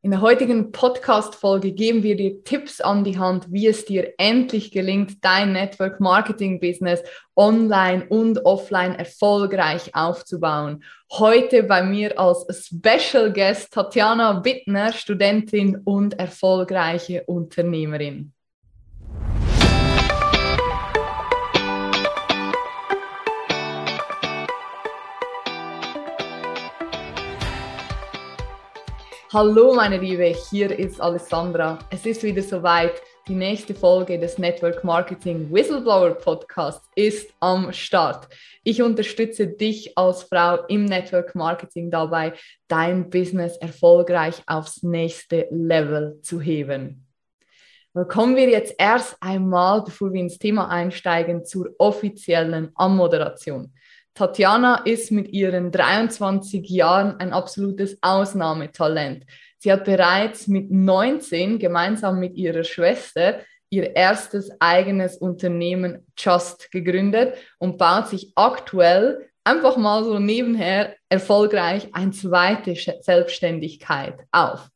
In der heutigen Podcast-Folge geben wir dir Tipps an die Hand, wie es dir endlich gelingt, dein Network Marketing Business online und offline erfolgreich aufzubauen. Heute bei mir als Special Guest Tatjana Wittner, Studentin und erfolgreiche Unternehmerin. Hallo meine Liebe, hier ist Alessandra. Es ist wieder soweit. Die nächste Folge des Network Marketing Whistleblower Podcasts ist am Start. Ich unterstütze dich als Frau im Network Marketing dabei, dein Business erfolgreich aufs nächste Level zu heben. Kommen wir jetzt erst einmal, bevor wir ins Thema einsteigen, zur offiziellen Anmoderation. Tatjana ist mit ihren 23 Jahren ein absolutes Ausnahmetalent. Sie hat bereits mit 19 gemeinsam mit ihrer Schwester ihr erstes eigenes Unternehmen Just gegründet und baut sich aktuell einfach mal so nebenher erfolgreich eine zweite Selbstständigkeit auf.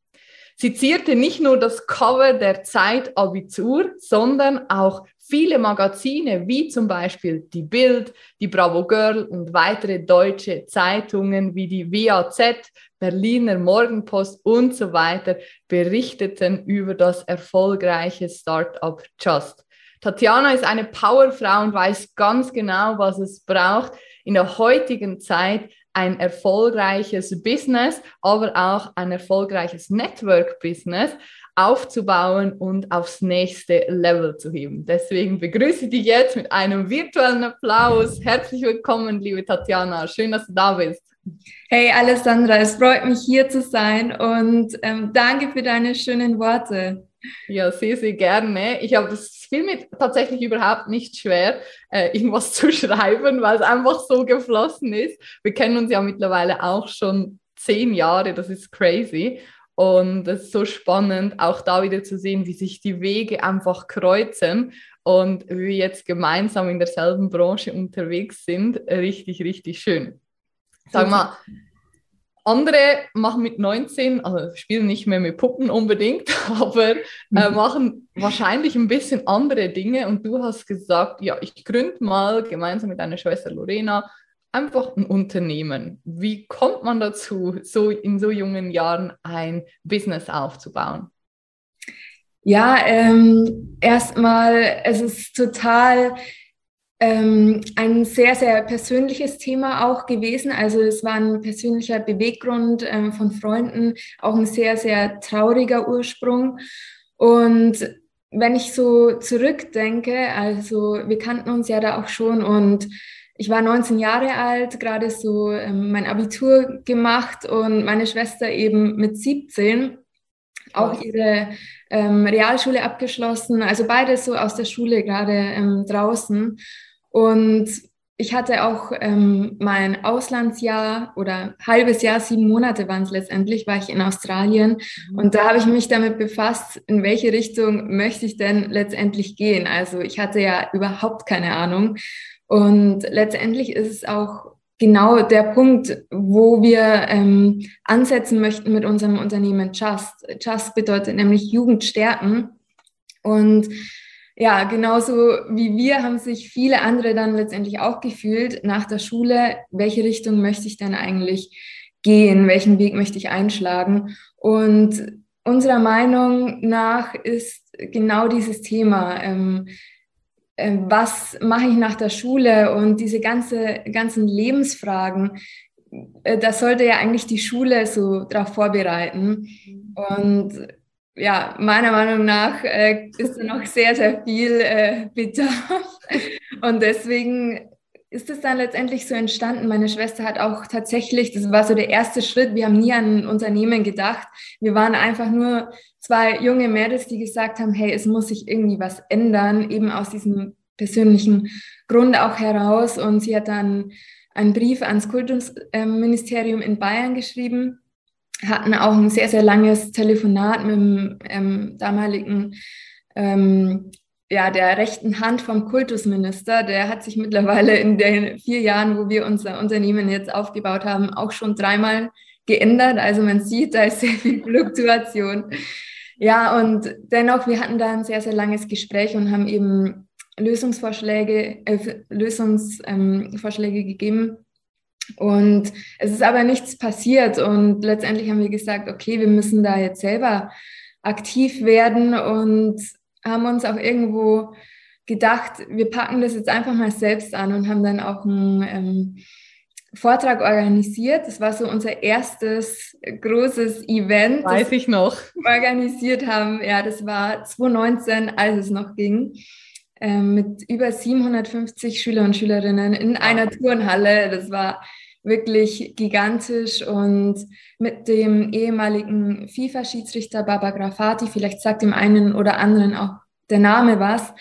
Sie zierte nicht nur das Cover der Zeit Abitur, sondern auch viele Magazine wie zum Beispiel die Bild, die Bravo Girl und weitere deutsche Zeitungen wie die WAZ, Berliner Morgenpost und so weiter berichteten über das erfolgreiche Startup Just. Tatjana ist eine Powerfrau und weiß ganz genau, was es braucht, in der heutigen Zeit ein erfolgreiches Business, aber auch ein erfolgreiches Network-Business aufzubauen und aufs nächste Level zu heben. Deswegen begrüße ich dich jetzt mit einem virtuellen Applaus. Herzlich willkommen, liebe Tatjana. Schön, dass du da bist. Hey Alessandra, es freut mich hier zu sein und ähm, danke für deine schönen Worte. Ja, sehr, sehr gerne. Ich habe das fiel mir tatsächlich überhaupt nicht schwer, äh, irgendwas zu schreiben, weil es einfach so geflossen ist. Wir kennen uns ja mittlerweile auch schon zehn Jahre, das ist crazy. Und es ist so spannend, auch da wieder zu sehen, wie sich die Wege einfach kreuzen und wir jetzt gemeinsam in derselben Branche unterwegs sind. Richtig, richtig schön. Sag mal, andere machen mit 19, also spielen nicht mehr mit Puppen unbedingt, aber äh, mhm. machen wahrscheinlich ein bisschen andere Dinge. Und du hast gesagt, ja, ich gründe mal gemeinsam mit deiner Schwester Lorena einfach ein Unternehmen. Wie kommt man dazu, so in so jungen Jahren ein Business aufzubauen? Ja, ähm, erstmal, es ist total ähm, ein sehr, sehr persönliches Thema auch gewesen. Also es war ein persönlicher Beweggrund ähm, von Freunden, auch ein sehr, sehr trauriger Ursprung. Und wenn ich so zurückdenke, also wir kannten uns ja da auch schon und ich war 19 Jahre alt, gerade so ähm, mein Abitur gemacht und meine Schwester eben mit 17 auch ihre ähm, Realschule abgeschlossen, also beide so aus der Schule gerade ähm, draußen. Und ich hatte auch ähm, mein Auslandsjahr oder halbes Jahr, sieben Monate waren es letztendlich, war ich in Australien. Mhm. Und da habe ich mich damit befasst, in welche Richtung möchte ich denn letztendlich gehen. Also ich hatte ja überhaupt keine Ahnung. Und letztendlich ist es auch genau der Punkt, wo wir ähm, ansetzen möchten mit unserem Unternehmen Just. Just bedeutet nämlich Jugend stärken. Und ja, genauso wie wir haben sich viele andere dann letztendlich auch gefühlt nach der Schule, welche Richtung möchte ich denn eigentlich gehen, welchen Weg möchte ich einschlagen. Und unserer Meinung nach ist genau dieses Thema, ähm, äh, was mache ich nach der Schule und diese ganze, ganzen Lebensfragen, äh, das sollte ja eigentlich die Schule so darauf vorbereiten. Und ja, meiner Meinung nach äh, ist da noch sehr, sehr viel äh, Bedarf. Und deswegen ist es dann letztendlich so entstanden. Meine Schwester hat auch tatsächlich, das war so der erste Schritt, wir haben nie an ein Unternehmen gedacht. Wir waren einfach nur zwei junge Mädels, die gesagt haben, hey, es muss sich irgendwie was ändern, eben aus diesem persönlichen Grund auch heraus. Und sie hat dann einen Brief ans Kultusministerium in Bayern geschrieben hatten auch ein sehr, sehr langes Telefonat mit dem ähm, damaligen, ähm, ja, der rechten Hand vom Kultusminister. Der hat sich mittlerweile in den vier Jahren, wo wir unser Unternehmen jetzt aufgebaut haben, auch schon dreimal geändert. Also man sieht, da ist sehr viel Fluktuation. Ja, und dennoch, wir hatten da ein sehr, sehr langes Gespräch und haben eben Lösungsvorschläge, äh, Lösungsvorschläge ähm, gegeben. Und es ist aber nichts passiert. Und letztendlich haben wir gesagt, okay, wir müssen da jetzt selber aktiv werden und haben uns auch irgendwo gedacht, wir packen das jetzt einfach mal selbst an und haben dann auch einen ähm, Vortrag organisiert. Das war so unser erstes großes Event. Weiß ich noch. Organisiert haben. Ja, das war 2019, als es noch ging. Ähm, mit über 750 Schüler und Schülerinnen in einer Turnhalle. Das war wirklich gigantisch und mit dem ehemaligen FIFA-Schiedsrichter Baba Grafati, vielleicht sagt dem einen oder anderen auch der Name was.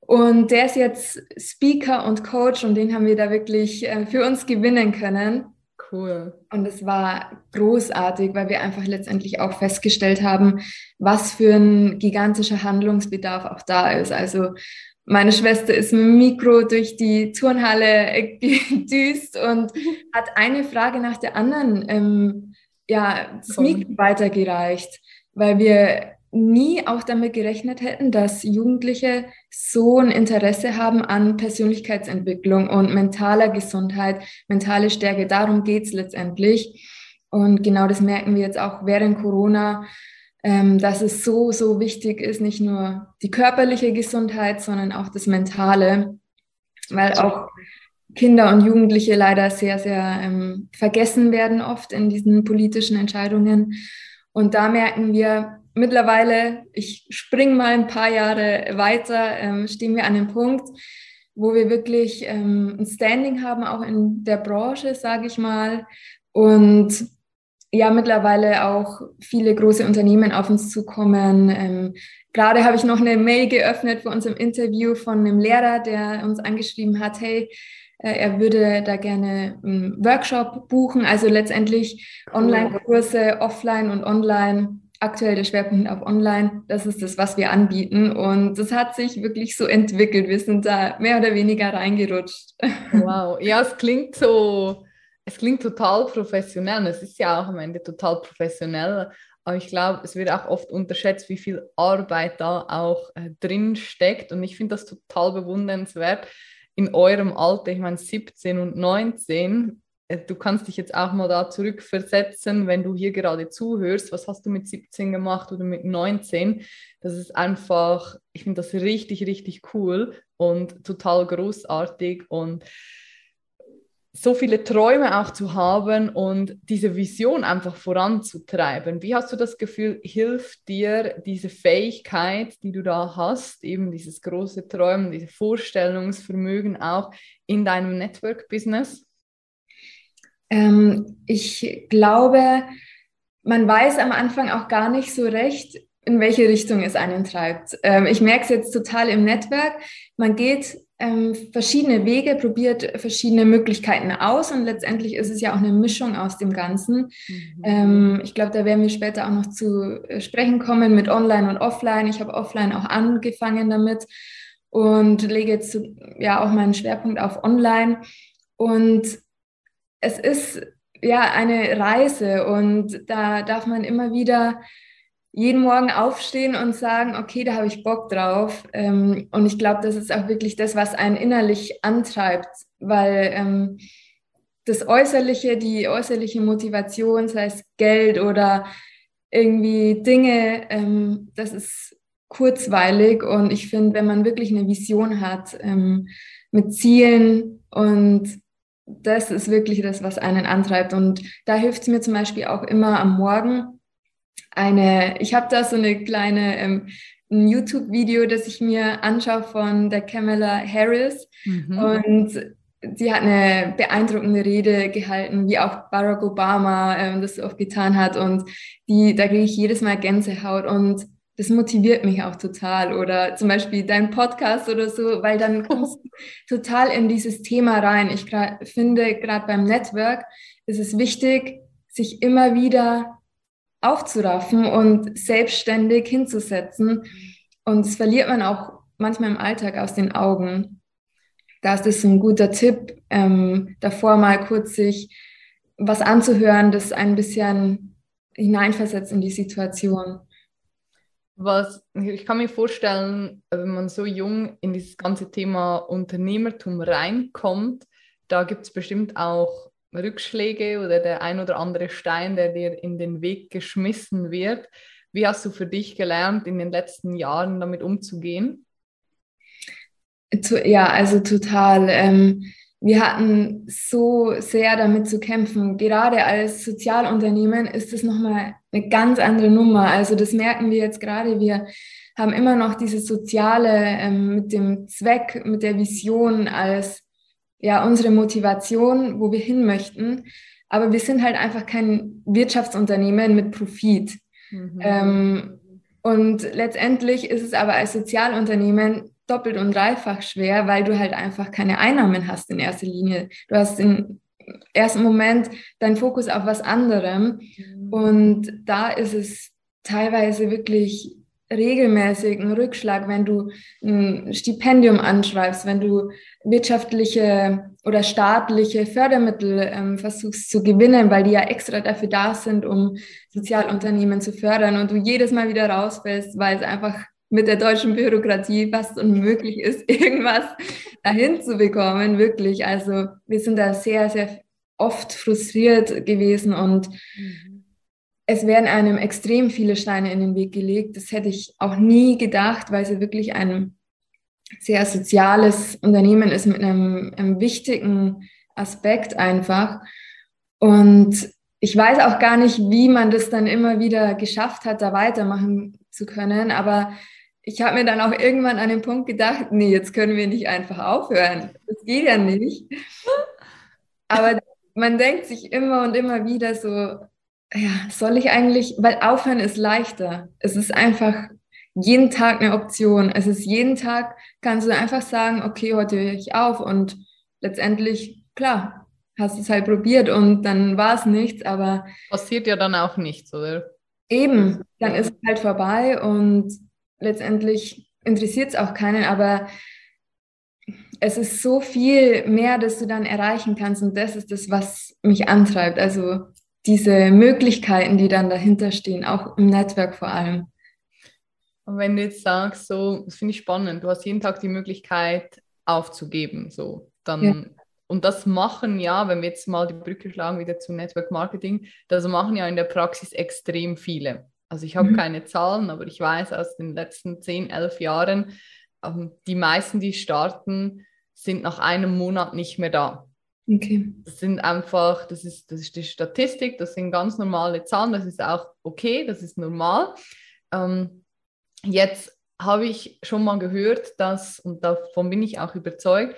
Und der ist jetzt Speaker und Coach und den haben wir da wirklich äh, für uns gewinnen können. Cool. Und es war großartig, weil wir einfach letztendlich auch festgestellt haben, was für ein gigantischer Handlungsbedarf auch da ist. Also meine Schwester ist mit dem Mikro durch die Turnhalle gedüst und hat eine Frage nach der anderen ähm, ja, das Mikro weitergereicht, weil wir nie auch damit gerechnet hätten, dass Jugendliche so ein Interesse haben an Persönlichkeitsentwicklung und mentaler Gesundheit, mentale Stärke. Darum geht es letztendlich. Und genau das merken wir jetzt auch während Corona ähm, dass es so, so wichtig ist, nicht nur die körperliche Gesundheit, sondern auch das Mentale, weil auch Kinder und Jugendliche leider sehr, sehr ähm, vergessen werden oft in diesen politischen Entscheidungen. Und da merken wir mittlerweile, ich springe mal ein paar Jahre weiter, ähm, stehen wir an dem Punkt, wo wir wirklich ähm, ein Standing haben, auch in der Branche, sage ich mal. Und ja mittlerweile auch viele große Unternehmen auf uns zukommen. Ähm, gerade habe ich noch eine Mail geöffnet für unserem Interview von einem Lehrer, der uns angeschrieben hat, hey, äh, er würde da gerne einen Workshop buchen, also letztendlich Online-Kurse, offline und online. Aktuell der Schwerpunkt auf Online, das ist das, was wir anbieten. Und das hat sich wirklich so entwickelt. Wir sind da mehr oder weniger reingerutscht. Wow, ja, es klingt so, es klingt total professionell. Es ist ja auch am Ende total professionell. Aber ich glaube, es wird auch oft unterschätzt, wie viel Arbeit da auch äh, drin steckt. Und ich finde das total bewundernswert in eurem Alter, ich meine 17 und 19. Äh, du kannst dich jetzt auch mal da zurückversetzen, wenn du hier gerade zuhörst. Was hast du mit 17 gemacht oder mit 19? Das ist einfach, ich finde das richtig, richtig cool und total großartig. Und so viele Träume auch zu haben und diese Vision einfach voranzutreiben. Wie hast du das Gefühl, hilft dir diese Fähigkeit, die du da hast, eben dieses große Träumen, dieses Vorstellungsvermögen auch in deinem Network-Business? Ähm, ich glaube, man weiß am Anfang auch gar nicht so recht, in welche Richtung es einen treibt. Ähm, ich merke es jetzt total im Netzwerk. Man geht ähm, verschiedene Wege, probiert verschiedene Möglichkeiten aus und letztendlich ist es ja auch eine Mischung aus dem Ganzen. Mhm. Ähm, ich glaube, da werden wir später auch noch zu äh, sprechen kommen mit Online und Offline. Ich habe Offline auch angefangen damit und lege jetzt ja auch meinen Schwerpunkt auf Online. Und es ist ja eine Reise und da darf man immer wieder jeden Morgen aufstehen und sagen, okay, da habe ich Bock drauf. Ähm, und ich glaube, das ist auch wirklich das, was einen innerlich antreibt, weil ähm, das Äußerliche, die äußerliche Motivation, sei es Geld oder irgendwie Dinge, ähm, das ist kurzweilig. Und ich finde, wenn man wirklich eine Vision hat ähm, mit Zielen und das ist wirklich das, was einen antreibt. Und da hilft es mir zum Beispiel auch immer am Morgen, eine, ich habe da so eine kleine ähm, ein YouTube-Video, das ich mir anschaue von der Kamala Harris. Mhm. Und sie hat eine beeindruckende Rede gehalten, wie auch Barack Obama ähm, das oft getan hat. Und die, da kriege ich jedes Mal Gänsehaut und das motiviert mich auch total. Oder zum Beispiel dein Podcast oder so, weil dann kommst du total in dieses Thema rein. Ich finde, gerade beim Network ist es wichtig, sich immer wieder aufzuraffen und selbstständig hinzusetzen. Und das verliert man auch manchmal im Alltag aus den Augen. Da ist ein guter Tipp, ähm, davor mal kurz sich was anzuhören, das ein bisschen hineinversetzt in die Situation. Was ich kann mir vorstellen, wenn man so jung in dieses ganze Thema Unternehmertum reinkommt, da gibt es bestimmt auch Rückschläge oder der ein oder andere Stein, der dir in den Weg geschmissen wird. Wie hast du für dich gelernt, in den letzten Jahren damit umzugehen? Ja, also total. Ähm, wir hatten so sehr damit zu kämpfen. Gerade als Sozialunternehmen ist es nochmal eine ganz andere Nummer. Also das merken wir jetzt gerade. Wir haben immer noch dieses Soziale ähm, mit dem Zweck, mit der Vision als ja unsere Motivation, wo wir hin möchten. Aber wir sind halt einfach kein Wirtschaftsunternehmen mit Profit. Mhm. Ähm, und letztendlich ist es aber als Sozialunternehmen doppelt und dreifach schwer, weil du halt einfach keine Einnahmen hast in erster Linie. Du hast im ersten Moment deinen Fokus auf was anderem mhm. und da ist es teilweise wirklich regelmäßig ein Rückschlag, wenn du ein Stipendium anschreibst, wenn du wirtschaftliche oder staatliche Fördermittel ähm, versuchst zu gewinnen, weil die ja extra dafür da sind, um Sozialunternehmen zu fördern und du jedes Mal wieder rausfällst, weil es einfach mit der deutschen Bürokratie fast unmöglich ist, irgendwas dahin zu bekommen, wirklich. Also wir sind da sehr, sehr oft frustriert gewesen und mhm. Es werden einem extrem viele Steine in den Weg gelegt. Das hätte ich auch nie gedacht, weil es wirklich ein sehr soziales Unternehmen ist mit einem, einem wichtigen Aspekt einfach. Und ich weiß auch gar nicht, wie man das dann immer wieder geschafft hat, da weitermachen zu können. Aber ich habe mir dann auch irgendwann an den Punkt gedacht, nee, jetzt können wir nicht einfach aufhören. Das geht ja nicht. Aber man denkt sich immer und immer wieder so, ja, soll ich eigentlich, weil aufhören ist leichter. Es ist einfach jeden Tag eine Option. Es ist jeden Tag, kannst du einfach sagen, okay, heute höre ich auf und letztendlich, klar, hast es halt probiert und dann war es nichts, aber. Passiert ja dann auch nichts, oder? Eben, dann ist es halt vorbei und letztendlich interessiert es auch keinen, aber es ist so viel mehr, dass du dann erreichen kannst und das ist das, was mich antreibt. Also diese Möglichkeiten, die dann dahinter stehen, auch im Netzwerk vor allem. Und wenn du jetzt sagst, so, das finde ich spannend, du hast jeden Tag die Möglichkeit aufzugeben, so, dann, ja. und das machen ja, wenn wir jetzt mal die Brücke schlagen wieder zu Network Marketing, das machen ja in der Praxis extrem viele. Also ich habe mhm. keine Zahlen, aber ich weiß aus den letzten 10, 11 Jahren, ähm, die meisten, die starten, sind nach einem Monat nicht mehr da. Okay. Das sind einfach, das ist, das ist die Statistik, das sind ganz normale Zahlen, das ist auch okay, das ist normal. Ähm, jetzt habe ich schon mal gehört, dass, und davon bin ich auch überzeugt,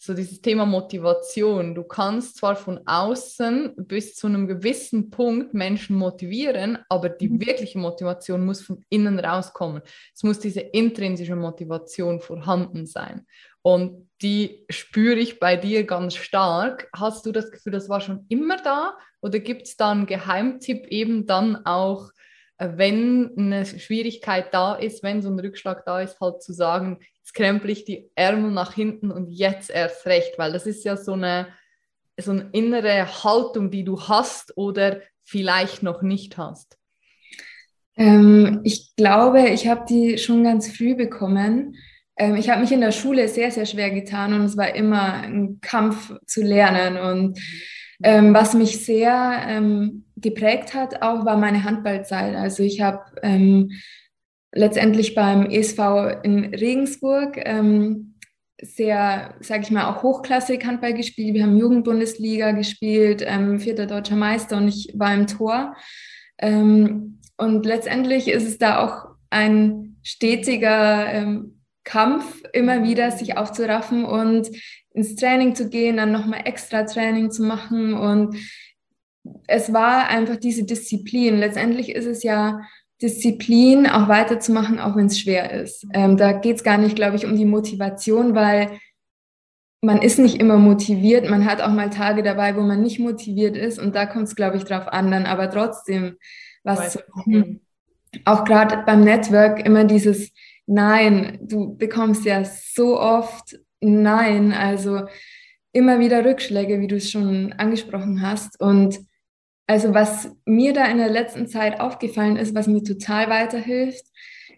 so dieses Thema Motivation. Du kannst zwar von außen bis zu einem gewissen Punkt Menschen motivieren, aber die mhm. wirkliche Motivation muss von innen rauskommen. Es muss diese intrinsische Motivation vorhanden sein. Und die spüre ich bei dir ganz stark. Hast du das Gefühl, das war schon immer da? Oder gibt es da einen Geheimtipp eben dann auch, äh, wenn eine Schwierigkeit da ist, wenn so ein Rückschlag da ist, halt zu sagen, jetzt krempel ich die Ärmel nach hinten und jetzt erst recht, weil das ist ja so eine, so eine innere Haltung, die du hast oder vielleicht noch nicht hast. Ähm, ich glaube, ich habe die schon ganz früh bekommen. Ähm, ich habe mich in der Schule sehr, sehr schwer getan und es war immer ein Kampf zu lernen und ähm, was mich sehr ähm, geprägt hat, auch war meine Handballzeit. Also ich habe ähm, letztendlich beim ESV in Regensburg ähm, sehr, sage ich mal, auch hochklassig Handball gespielt. Wir haben Jugendbundesliga gespielt, ähm, vierter deutscher Meister und ich war im Tor. Ähm, und letztendlich ist es da auch ein stetiger Kampf, immer wieder sich aufzuraffen und ins Training zu gehen, dann nochmal extra Training zu machen. Und es war einfach diese Disziplin. Letztendlich ist es ja Disziplin, auch weiterzumachen, auch wenn es schwer ist. Ähm, da geht es gar nicht, glaube ich, um die Motivation, weil man ist nicht immer motiviert. Man hat auch mal Tage dabei, wo man nicht motiviert ist. Und da kommt es, glaube ich, drauf an, dann aber trotzdem was zu machen. Auch gerade beim Network immer dieses Nein, du bekommst ja so oft Nein. Also immer wieder Rückschläge, wie du es schon angesprochen hast. Und also was mir da in der letzten Zeit aufgefallen ist, was mir total weiterhilft,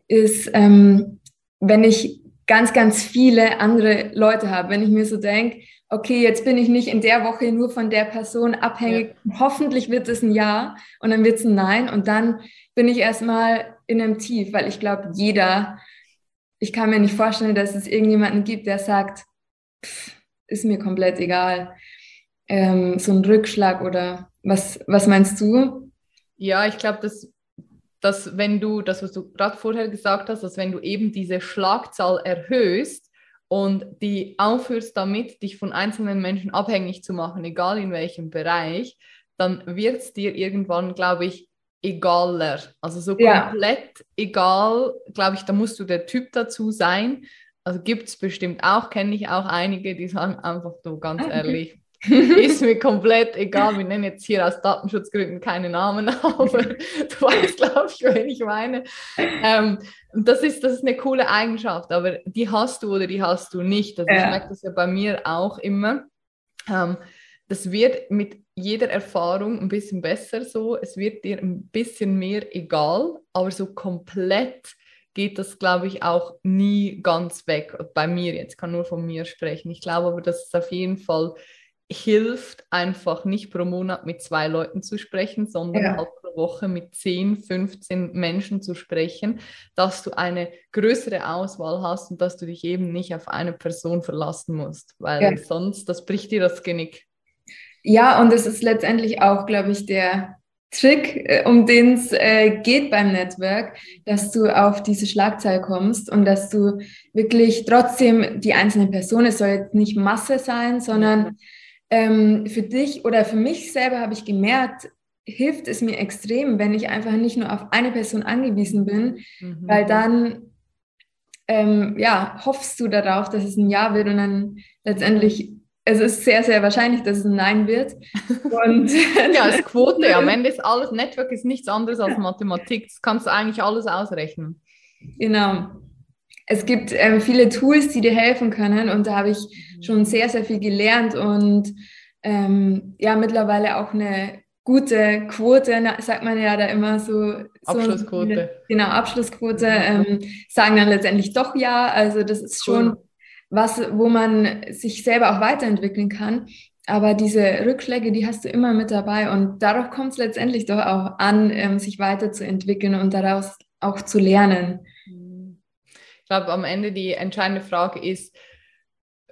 ist, ähm, wenn ich ganz, ganz viele andere Leute habe, wenn ich mir so denke, okay, jetzt bin ich nicht in der Woche nur von der Person abhängig, ja. hoffentlich wird es ein Ja und dann wird es ein Nein und dann bin ich erstmal in einem Tief, weil ich glaube, jeder, ich kann mir nicht vorstellen, dass es irgendjemanden gibt, der sagt, pff, ist mir komplett egal. Ähm, so ein Rückschlag oder was, was meinst du? Ja, ich glaube, dass, dass wenn du, das, was du gerade vorher gesagt hast, dass wenn du eben diese Schlagzahl erhöhst und die aufhörst damit, dich von einzelnen Menschen abhängig zu machen, egal in welchem Bereich, dann wird es dir irgendwann, glaube ich, egaler. Also so komplett ja. egal, glaube ich, da musst du der Typ dazu sein. Also gibt es bestimmt auch, kenne ich auch einige, die sagen einfach so ganz okay. ehrlich, ist mir komplett egal. Wir nennen jetzt hier aus Datenschutzgründen keine Namen, aber du weißt, glaube ich, wen ich meine. Ähm, das, ist, das ist eine coole Eigenschaft, aber die hast du oder die hast du nicht. Also ja. ich merke das ja bei mir auch immer. Ähm, das wird mit jeder Erfahrung ein bisschen besser so. Es wird dir ein bisschen mehr egal, aber so komplett geht das, glaube ich, auch nie ganz weg. Bei mir jetzt, kann nur von mir sprechen. Ich glaube aber, dass es auf jeden Fall hilft, einfach nicht pro Monat mit zwei Leuten zu sprechen, sondern ja. halt pro Woche mit 10, 15 Menschen zu sprechen, dass du eine größere Auswahl hast und dass du dich eben nicht auf eine Person verlassen musst, weil ja. sonst, das bricht dir das Genick. Ja, und es ist letztendlich auch, glaube ich, der Trick, äh, um den es äh, geht beim Network, dass du auf diese Schlagzeile kommst und dass du wirklich trotzdem die einzelne Person, es soll jetzt nicht Masse sein, sondern ähm, für dich oder für mich selber habe ich gemerkt, hilft es mir extrem, wenn ich einfach nicht nur auf eine Person angewiesen bin, mhm. weil dann ähm, ja, hoffst du darauf, dass es ein Ja wird und dann letztendlich es ist sehr, sehr wahrscheinlich, dass es ein Nein wird. Und ja, als Quote. Am Ende ist alles, Network ist nichts anderes als Mathematik. Das kannst du eigentlich alles ausrechnen. Genau. Es gibt ähm, viele Tools, die dir helfen können und da habe ich mhm. schon sehr, sehr viel gelernt und ähm, ja, mittlerweile auch eine gute Quote, sagt man ja da immer so. Abschlussquote. So, genau, Abschlussquote, mhm. ähm, sagen dann letztendlich doch ja. Also das ist schon cool was, wo man sich selber auch weiterentwickeln kann. Aber diese Rückschläge, die hast du immer mit dabei und darauf kommt es letztendlich doch auch an, ähm, sich weiterzuentwickeln und daraus auch zu lernen. Ich glaube, am Ende die entscheidende Frage ist,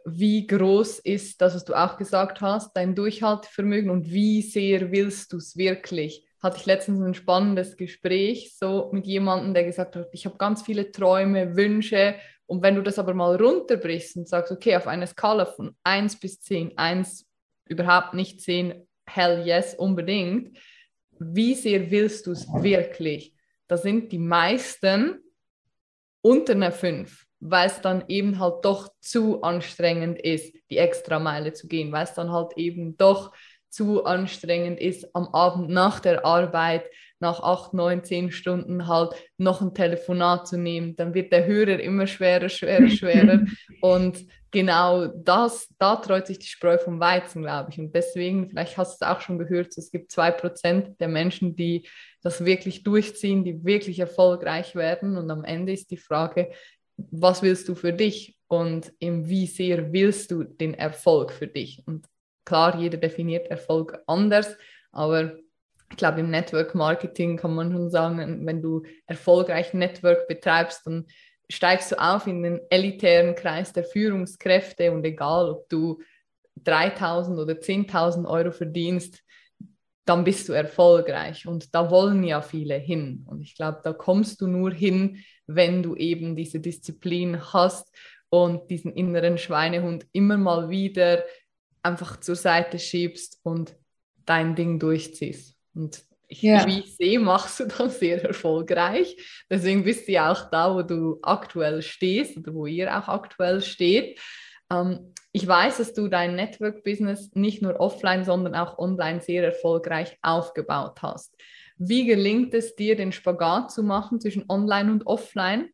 wie groß ist das, was du auch gesagt hast, dein Durchhaltevermögen und wie sehr willst du es wirklich? Hatte ich letztens ein spannendes Gespräch so mit jemandem, der gesagt hat, ich habe ganz viele Träume, Wünsche und wenn du das aber mal runterbrichst und sagst, okay, auf einer Skala von 1 bis 10, 1 überhaupt nicht 10, hell yes, unbedingt, wie sehr willst du es wirklich? Da sind die meisten unter einer 5, weil es dann eben halt doch zu anstrengend ist, die extra Meile zu gehen, weil es dann halt eben doch zu anstrengend ist, am Abend nach der Arbeit nach acht, neun, zehn Stunden halt noch ein Telefonat zu nehmen, dann wird der Hörer immer schwerer, schwerer, schwerer. und genau das, da treut sich die Spreu vom Weizen, glaube ich. Und deswegen, vielleicht hast du es auch schon gehört, es gibt zwei Prozent der Menschen, die das wirklich durchziehen, die wirklich erfolgreich werden. Und am Ende ist die Frage, was willst du für dich und in wie sehr willst du den Erfolg für dich? Und klar, jeder definiert Erfolg anders, aber ich glaube, im Network Marketing kann man schon sagen, wenn du erfolgreich Network betreibst, dann steigst du auf in den elitären Kreis der Führungskräfte und egal, ob du 3000 oder 10.000 Euro verdienst, dann bist du erfolgreich. Und da wollen ja viele hin. Und ich glaube, da kommst du nur hin, wenn du eben diese Disziplin hast und diesen inneren Schweinehund immer mal wieder einfach zur Seite schiebst und dein Ding durchziehst. Und ich, ja. wie ich sehe, machst du das sehr erfolgreich. Deswegen bist du ja auch da, wo du aktuell stehst oder wo ihr auch aktuell steht. Ähm, ich weiß, dass du dein Network-Business nicht nur offline, sondern auch online sehr erfolgreich aufgebaut hast. Wie gelingt es dir, den Spagat zu machen zwischen online und offline?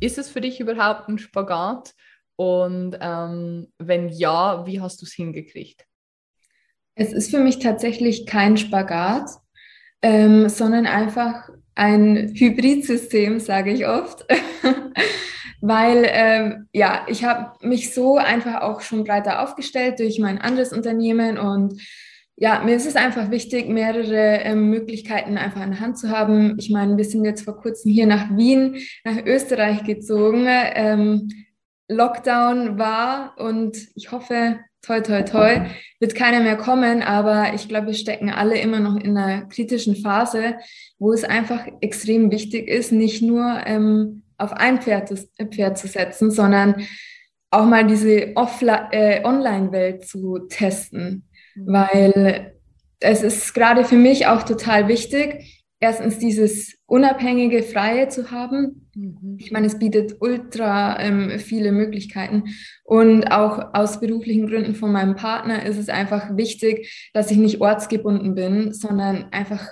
Ist es für dich überhaupt ein Spagat? Und ähm, wenn ja, wie hast du es hingekriegt? Es ist für mich tatsächlich kein Spagat, ähm, sondern einfach ein Hybridsystem, sage ich oft. Weil ähm, ja, ich habe mich so einfach auch schon breiter aufgestellt durch mein anderes Unternehmen und ja, mir ist es einfach wichtig, mehrere ähm, Möglichkeiten einfach in der Hand zu haben. Ich meine, wir sind jetzt vor kurzem hier nach Wien, nach Österreich gezogen. Ähm, Lockdown war und ich hoffe, toi, toi, toi, wird keiner mehr kommen, aber ich glaube, wir stecken alle immer noch in einer kritischen Phase, wo es einfach extrem wichtig ist, nicht nur ähm, auf ein Pferd, Pferd zu setzen, sondern auch mal diese äh, Online-Welt zu testen, mhm. weil es ist gerade für mich auch total wichtig, erstens dieses unabhängige, freie zu haben. Mhm. Ich meine, es bietet ultra ähm, viele Möglichkeiten. Und auch aus beruflichen Gründen von meinem Partner ist es einfach wichtig, dass ich nicht ortsgebunden bin, sondern einfach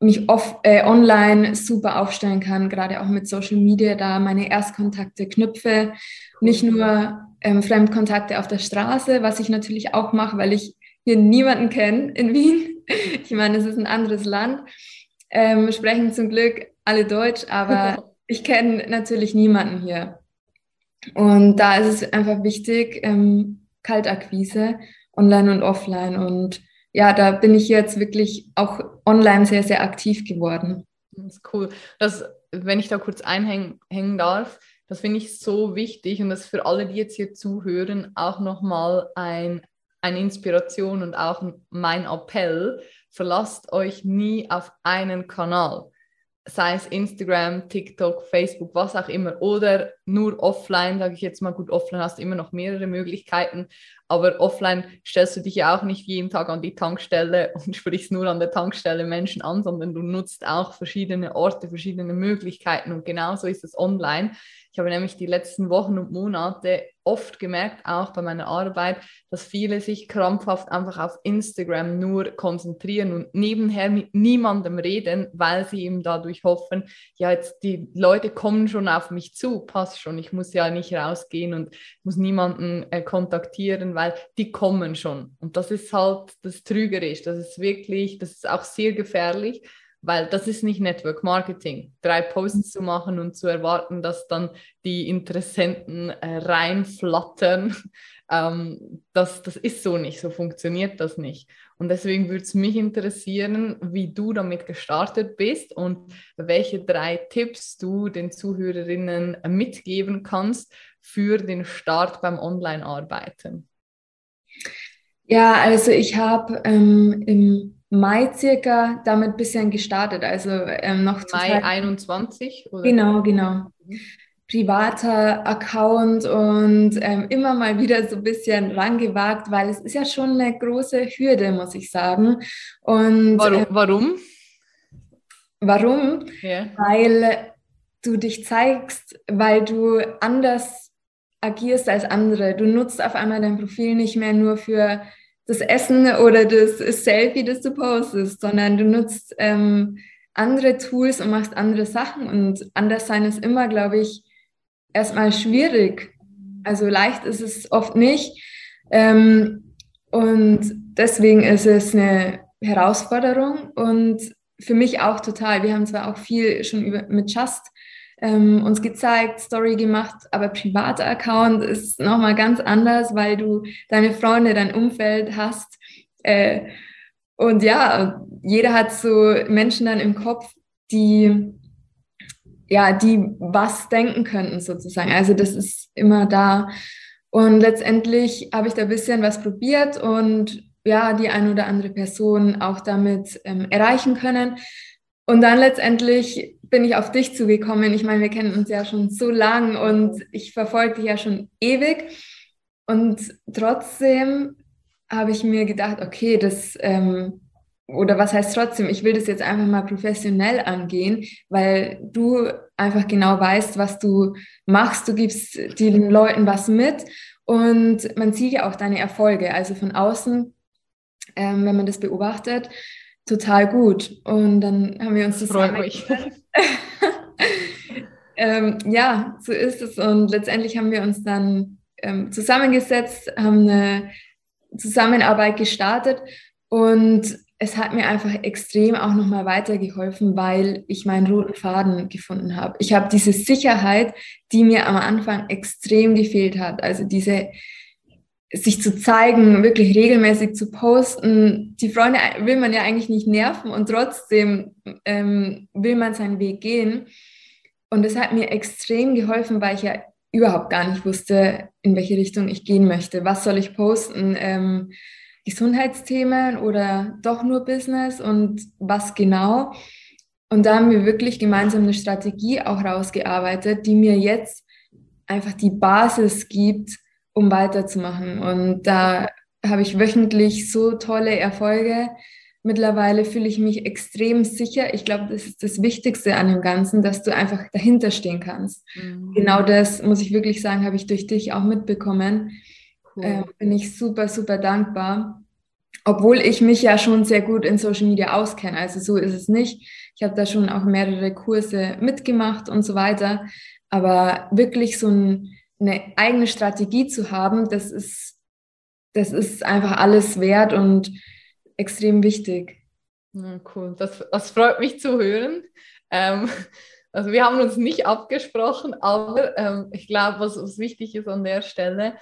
mich off, äh, online super aufstellen kann, gerade auch mit Social Media, da meine Erstkontakte knüpfe. Nicht nur ähm, Fremdkontakte auf der Straße, was ich natürlich auch mache, weil ich hier niemanden kenne in Wien. Ich meine, es ist ein anderes Land ähm, sprechen zum Glück alle Deutsch, aber ich kenne natürlich niemanden hier. Und da ist es einfach wichtig, ähm, Kaltakquise, online und offline. Und ja, da bin ich jetzt wirklich auch online sehr, sehr aktiv geworden. Das ist cool. Das, wenn ich da kurz einhängen darf, das finde ich so wichtig und das für alle, die jetzt hier zuhören, auch nochmal ein, eine Inspiration und auch mein Appell, verlasst euch nie auf einen Kanal, sei es Instagram, TikTok, Facebook, was auch immer, oder nur offline, sage ich jetzt mal, gut, offline hast du immer noch mehrere Möglichkeiten, aber offline stellst du dich ja auch nicht jeden Tag an die Tankstelle und sprichst nur an der Tankstelle Menschen an, sondern du nutzt auch verschiedene Orte, verschiedene Möglichkeiten und genauso ist es online. Ich habe nämlich die letzten Wochen und Monate oft gemerkt, auch bei meiner Arbeit, dass viele sich krampfhaft einfach auf Instagram nur konzentrieren und nebenher mit niemandem reden, weil sie eben dadurch hoffen, ja, jetzt die Leute kommen schon auf mich zu, passt schon, ich muss ja nicht rausgehen und muss niemanden äh, kontaktieren, weil die kommen schon. Und das ist halt das Trügerisch, das ist wirklich, das ist auch sehr gefährlich weil das ist nicht Network Marketing. Drei Posts zu machen und zu erwarten, dass dann die Interessenten äh, reinflattern, ähm, das, das ist so nicht, so funktioniert das nicht. Und deswegen würde es mich interessieren, wie du damit gestartet bist und welche drei Tipps du den Zuhörerinnen mitgeben kannst für den Start beim Online-Arbeiten. Ja, also ich habe ähm, im Mai circa damit ein bisschen gestartet, also ähm, noch Mai 21? Oder? Genau, genau. Mhm. Privater Account und ähm, immer mal wieder so ein bisschen rangewagt, weil es ist ja schon eine große Hürde, muss ich sagen. Und, warum? Ähm, warum? Warum? Yeah. Weil du dich zeigst, weil du anders agierst als andere. Du nutzt auf einmal dein Profil nicht mehr nur für das Essen oder das Selfie, das du postest, sondern du nutzt ähm, andere Tools und machst andere Sachen. Und anders sein ist immer, glaube ich, erstmal schwierig. Also leicht ist es oft nicht. Ähm, und deswegen ist es eine Herausforderung und für mich auch total. Wir haben zwar auch viel schon über, mit Just ähm, uns gezeigt, Story gemacht, aber privater Account ist nochmal ganz anders, weil du deine Freunde, dein Umfeld hast. Äh, und ja, jeder hat so Menschen dann im Kopf, die ja, die was denken könnten sozusagen. Also das ist immer da. Und letztendlich habe ich da ein bisschen was probiert und ja, die eine oder andere Person auch damit ähm, erreichen können. Und dann letztendlich bin ich auf dich zugekommen. Ich meine, wir kennen uns ja schon so lang und ich verfolge dich ja schon ewig. Und trotzdem habe ich mir gedacht, okay, das, ähm, oder was heißt trotzdem, ich will das jetzt einfach mal professionell angehen, weil du einfach genau weißt, was du machst. Du gibst den Leuten was mit und man sieht ja auch deine Erfolge. Also von außen, ähm, wenn man das beobachtet, total gut. Und dann haben wir uns das. Freut mich. ähm, ja, so ist es. Und letztendlich haben wir uns dann ähm, zusammengesetzt, haben eine Zusammenarbeit gestartet und es hat mir einfach extrem auch nochmal weitergeholfen, weil ich meinen roten Faden gefunden habe. Ich habe diese Sicherheit, die mir am Anfang extrem gefehlt hat. Also diese, sich zu zeigen, wirklich regelmäßig zu posten. Die Freunde will man ja eigentlich nicht nerven und trotzdem ähm, will man seinen Weg gehen. Und das hat mir extrem geholfen, weil ich ja überhaupt gar nicht wusste, in welche Richtung ich gehen möchte. Was soll ich posten? Ähm, Gesundheitsthemen oder doch nur Business und was genau? Und da haben wir wirklich gemeinsam eine Strategie auch rausgearbeitet, die mir jetzt einfach die Basis gibt, um weiterzumachen. Und da habe ich wöchentlich so tolle Erfolge. Mittlerweile fühle ich mich extrem sicher. Ich glaube, das ist das Wichtigste an dem Ganzen, dass du einfach dahinter stehen kannst. Mhm. Genau das, muss ich wirklich sagen, habe ich durch dich auch mitbekommen. Cool. Äh, bin ich super, super dankbar. Obwohl ich mich ja schon sehr gut in Social Media auskenne. Also so ist es nicht. Ich habe da schon auch mehrere Kurse mitgemacht und so weiter. Aber wirklich so ein eine eigene Strategie zu haben, das ist, das ist einfach alles wert und extrem wichtig. Ja, cool, das, das freut mich zu hören. Ähm, also wir haben uns nicht abgesprochen, aber ähm, ich glaube, was, was wichtig ist an der Stelle,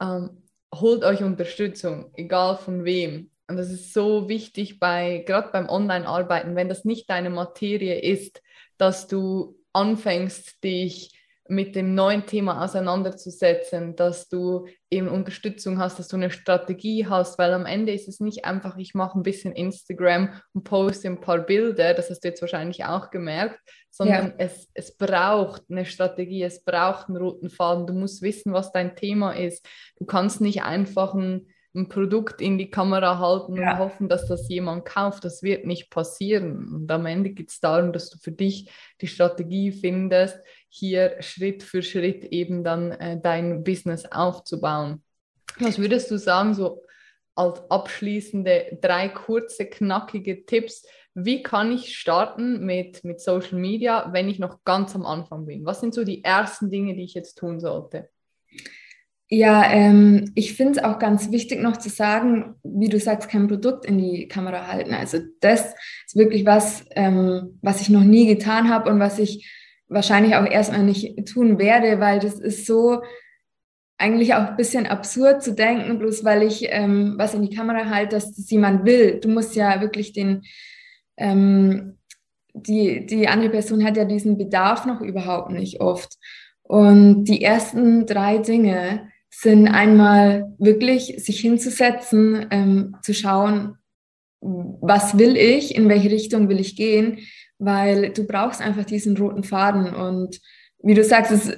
ähm, holt euch Unterstützung, egal von wem. Und das ist so wichtig bei, gerade beim Online-Arbeiten, wenn das nicht deine Materie ist, dass du anfängst, dich mit dem neuen Thema auseinanderzusetzen, dass du eben Unterstützung hast, dass du eine Strategie hast, weil am Ende ist es nicht einfach, ich mache ein bisschen Instagram und poste ein paar Bilder, das hast du jetzt wahrscheinlich auch gemerkt, sondern ja. es, es braucht eine Strategie, es braucht einen roten Faden, du musst wissen, was dein Thema ist. Du kannst nicht einfach ein ein Produkt in die Kamera halten ja. und hoffen, dass das jemand kauft. Das wird nicht passieren. Und am Ende geht es darum, dass du für dich die Strategie findest, hier Schritt für Schritt eben dann äh, dein Business aufzubauen. Was würdest du sagen, so als abschließende drei kurze, knackige Tipps? Wie kann ich starten mit, mit Social Media, wenn ich noch ganz am Anfang bin? Was sind so die ersten Dinge, die ich jetzt tun sollte? Ja, ähm, ich finde es auch ganz wichtig noch zu sagen, wie du sagst, kein Produkt in die Kamera halten. Also das ist wirklich was, ähm, was ich noch nie getan habe und was ich wahrscheinlich auch erstmal nicht tun werde, weil das ist so eigentlich auch ein bisschen absurd zu denken, bloß weil ich ähm, was in die Kamera halte, dass das jemand will. Du musst ja wirklich den, ähm, die, die andere Person hat ja diesen Bedarf noch überhaupt nicht oft. Und die ersten drei Dinge, sind einmal wirklich sich hinzusetzen, ähm, zu schauen, was will ich, in welche Richtung will ich gehen, weil du brauchst einfach diesen roten Faden und wie du sagst, es,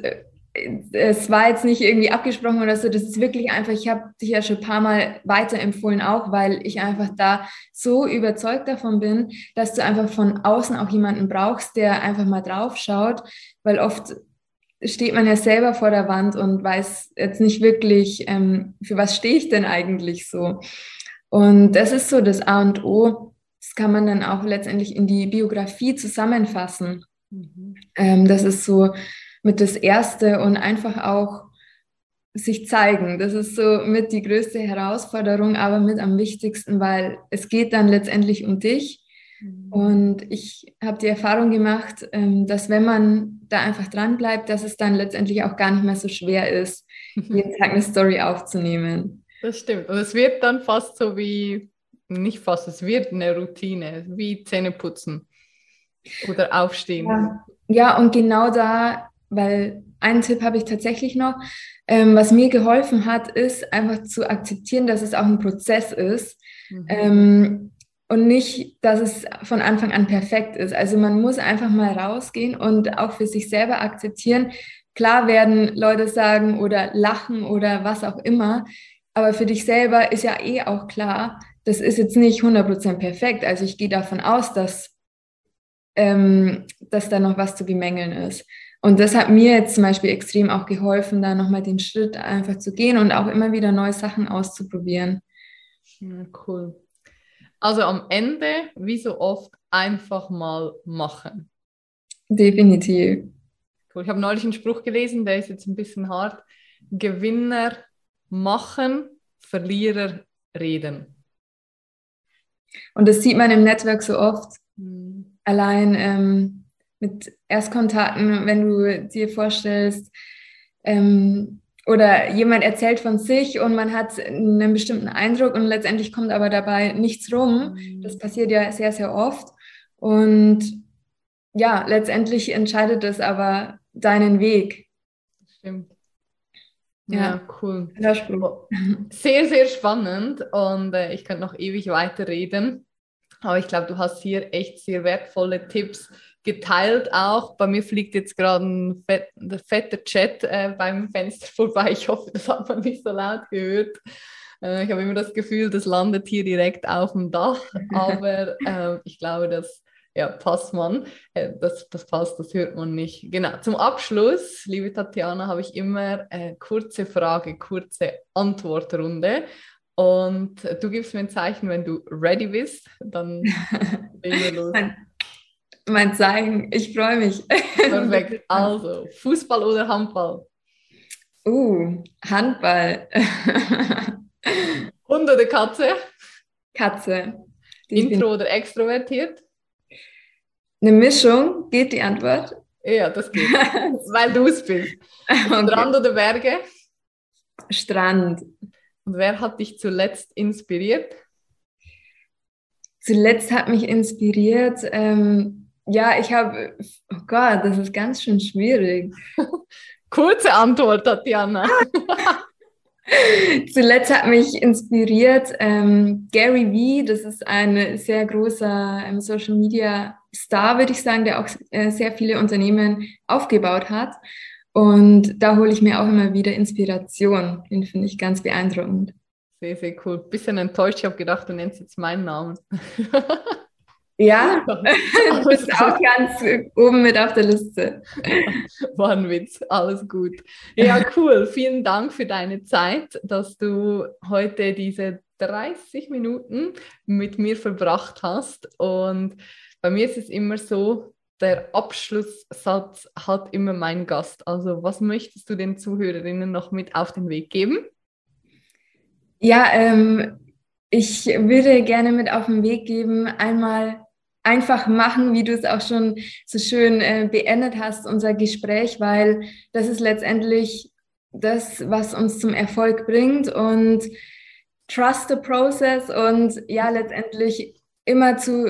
es war jetzt nicht irgendwie abgesprochen oder so, das ist wirklich einfach, ich habe dich ja schon ein paar Mal weiterempfohlen auch, weil ich einfach da so überzeugt davon bin, dass du einfach von außen auch jemanden brauchst, der einfach mal drauf schaut, weil oft steht man ja selber vor der Wand und weiß jetzt nicht wirklich, ähm, für was stehe ich denn eigentlich so. Und das ist so das A und O. Das kann man dann auch letztendlich in die Biografie zusammenfassen. Mhm. Ähm, das ist so mit das Erste und einfach auch sich zeigen. Das ist so mit die größte Herausforderung, aber mit am wichtigsten, weil es geht dann letztendlich um dich Mhm. Und ich habe die Erfahrung gemacht, ähm, dass wenn man da einfach dran bleibt, dass es dann letztendlich auch gar nicht mehr so schwer ist, jeden Tag eine Story aufzunehmen. Das stimmt. Und es wird dann fast so wie, nicht fast, es wird eine Routine, wie Zähne putzen oder aufstehen. Ja, ja und genau da, weil einen Tipp habe ich tatsächlich noch, ähm, was mir geholfen hat, ist einfach zu akzeptieren, dass es auch ein Prozess ist. Mhm. Ähm, und nicht, dass es von Anfang an perfekt ist. Also man muss einfach mal rausgehen und auch für sich selber akzeptieren. Klar werden Leute sagen oder lachen oder was auch immer, aber für dich selber ist ja eh auch klar, das ist jetzt nicht 100% perfekt. Also ich gehe davon aus, dass, ähm, dass da noch was zu bemängeln ist. Und das hat mir jetzt zum Beispiel extrem auch geholfen, da nochmal den Schritt einfach zu gehen und auch immer wieder neue Sachen auszuprobieren. Ja, cool. Also am Ende, wie so oft, einfach mal machen. Definitiv. Cool. Ich habe neulich einen Spruch gelesen, der ist jetzt ein bisschen hart. Gewinner machen, Verlierer reden. Und das sieht man im Netzwerk so oft. Mhm. Allein ähm, mit Erstkontakten, wenn du dir vorstellst, ähm, oder jemand erzählt von sich und man hat einen bestimmten Eindruck und letztendlich kommt aber dabei nichts rum. Mhm. Das passiert ja sehr, sehr oft. Und ja, letztendlich entscheidet es aber deinen Weg. Stimmt. Ja, ja cool. Sehr, sehr spannend und äh, ich könnte noch ewig weiterreden. Aber ich glaube, du hast hier echt sehr wertvolle Tipps geteilt auch. Bei mir fliegt jetzt gerade ein, fett, fetter Chat äh, beim Fenster vorbei. Ich hoffe, das hat man nicht so laut gehört. Äh, ich habe immer das Gefühl, das landet hier direkt auf dem Dach. Aber äh, ich glaube, das ja, passt man. Äh, das, das passt, das hört man nicht. Genau. Zum Abschluss, liebe Tatjana, habe ich immer äh, kurze Frage, kurze Antwortrunde. Und du gibst mir ein Zeichen, wenn du ready bist, dann legen wir los. mein Zeichen. Ich freue mich. Perfekt. Also, Fußball oder Handball? Uh, Handball. Hund oder Katze? Katze. Die Intro oder extrovertiert? Eine Mischung, geht die Antwort? Ja, das geht. Weil du es bist. Okay. Strand oder Berge? Strand. Und wer hat dich zuletzt inspiriert? Zuletzt hat mich inspiriert, ähm, ja, ich habe, oh Gott, das ist ganz schön schwierig. Kurze Antwort, Tatjana. Zuletzt hat mich inspiriert ähm, Gary Vee, das ist ein sehr großer ähm, Social Media Star, würde ich sagen, der auch äh, sehr viele Unternehmen aufgebaut hat. Und da hole ich mir auch immer wieder Inspiration. Den finde ich ganz beeindruckend. Sehr, sehr cool. Bisschen enttäuscht, ich habe gedacht, du nennst jetzt meinen Namen. Ja, du bist auch ganz oben mit auf der Liste. War ein Witz, alles gut. Ja, cool. Vielen Dank für deine Zeit, dass du heute diese 30 Minuten mit mir verbracht hast. Und bei mir ist es immer so, der Abschlusssatz hat immer mein Gast. Also was möchtest du den Zuhörerinnen noch mit auf den Weg geben? Ja, ähm, ich würde gerne mit auf den Weg geben, einmal einfach machen, wie du es auch schon so schön äh, beendet hast, unser Gespräch, weil das ist letztendlich das, was uns zum Erfolg bringt und trust the process und ja, letztendlich immer zu,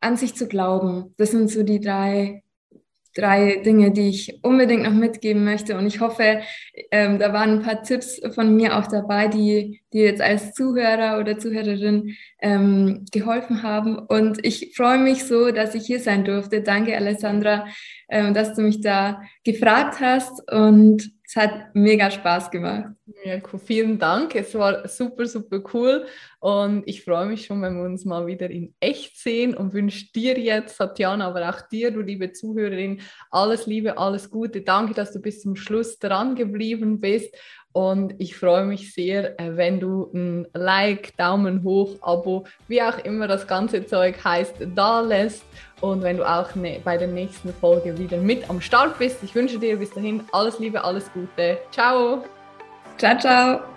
an sich zu glauben. Das sind so die drei drei Dinge, die ich unbedingt noch mitgeben möchte. Und ich hoffe, ähm, da waren ein paar Tipps von mir auch dabei, die, die jetzt als Zuhörer oder Zuhörerin ähm, geholfen haben. Und ich freue mich so, dass ich hier sein durfte. Danke, Alessandra, ähm, dass du mich da gefragt hast. Und es hat mega Spaß gemacht. Ja. Vielen Dank. Es war super, super cool. Und ich freue mich schon, wenn wir uns mal wieder in echt sehen und wünsche dir jetzt, Tatjana, aber auch dir, du liebe Zuhörerin, alles Liebe, alles Gute. Danke, dass du bis zum Schluss dran geblieben bist. Und ich freue mich sehr, äh, wenn du ein Like, Daumen hoch, Abo, wie auch immer das ganze Zeug heißt, da lässt. Und wenn du auch ne, bei der nächsten Folge wieder mit am Start bist. Ich wünsche dir bis dahin alles Liebe, alles Gute. Ciao. Ciao, ciao.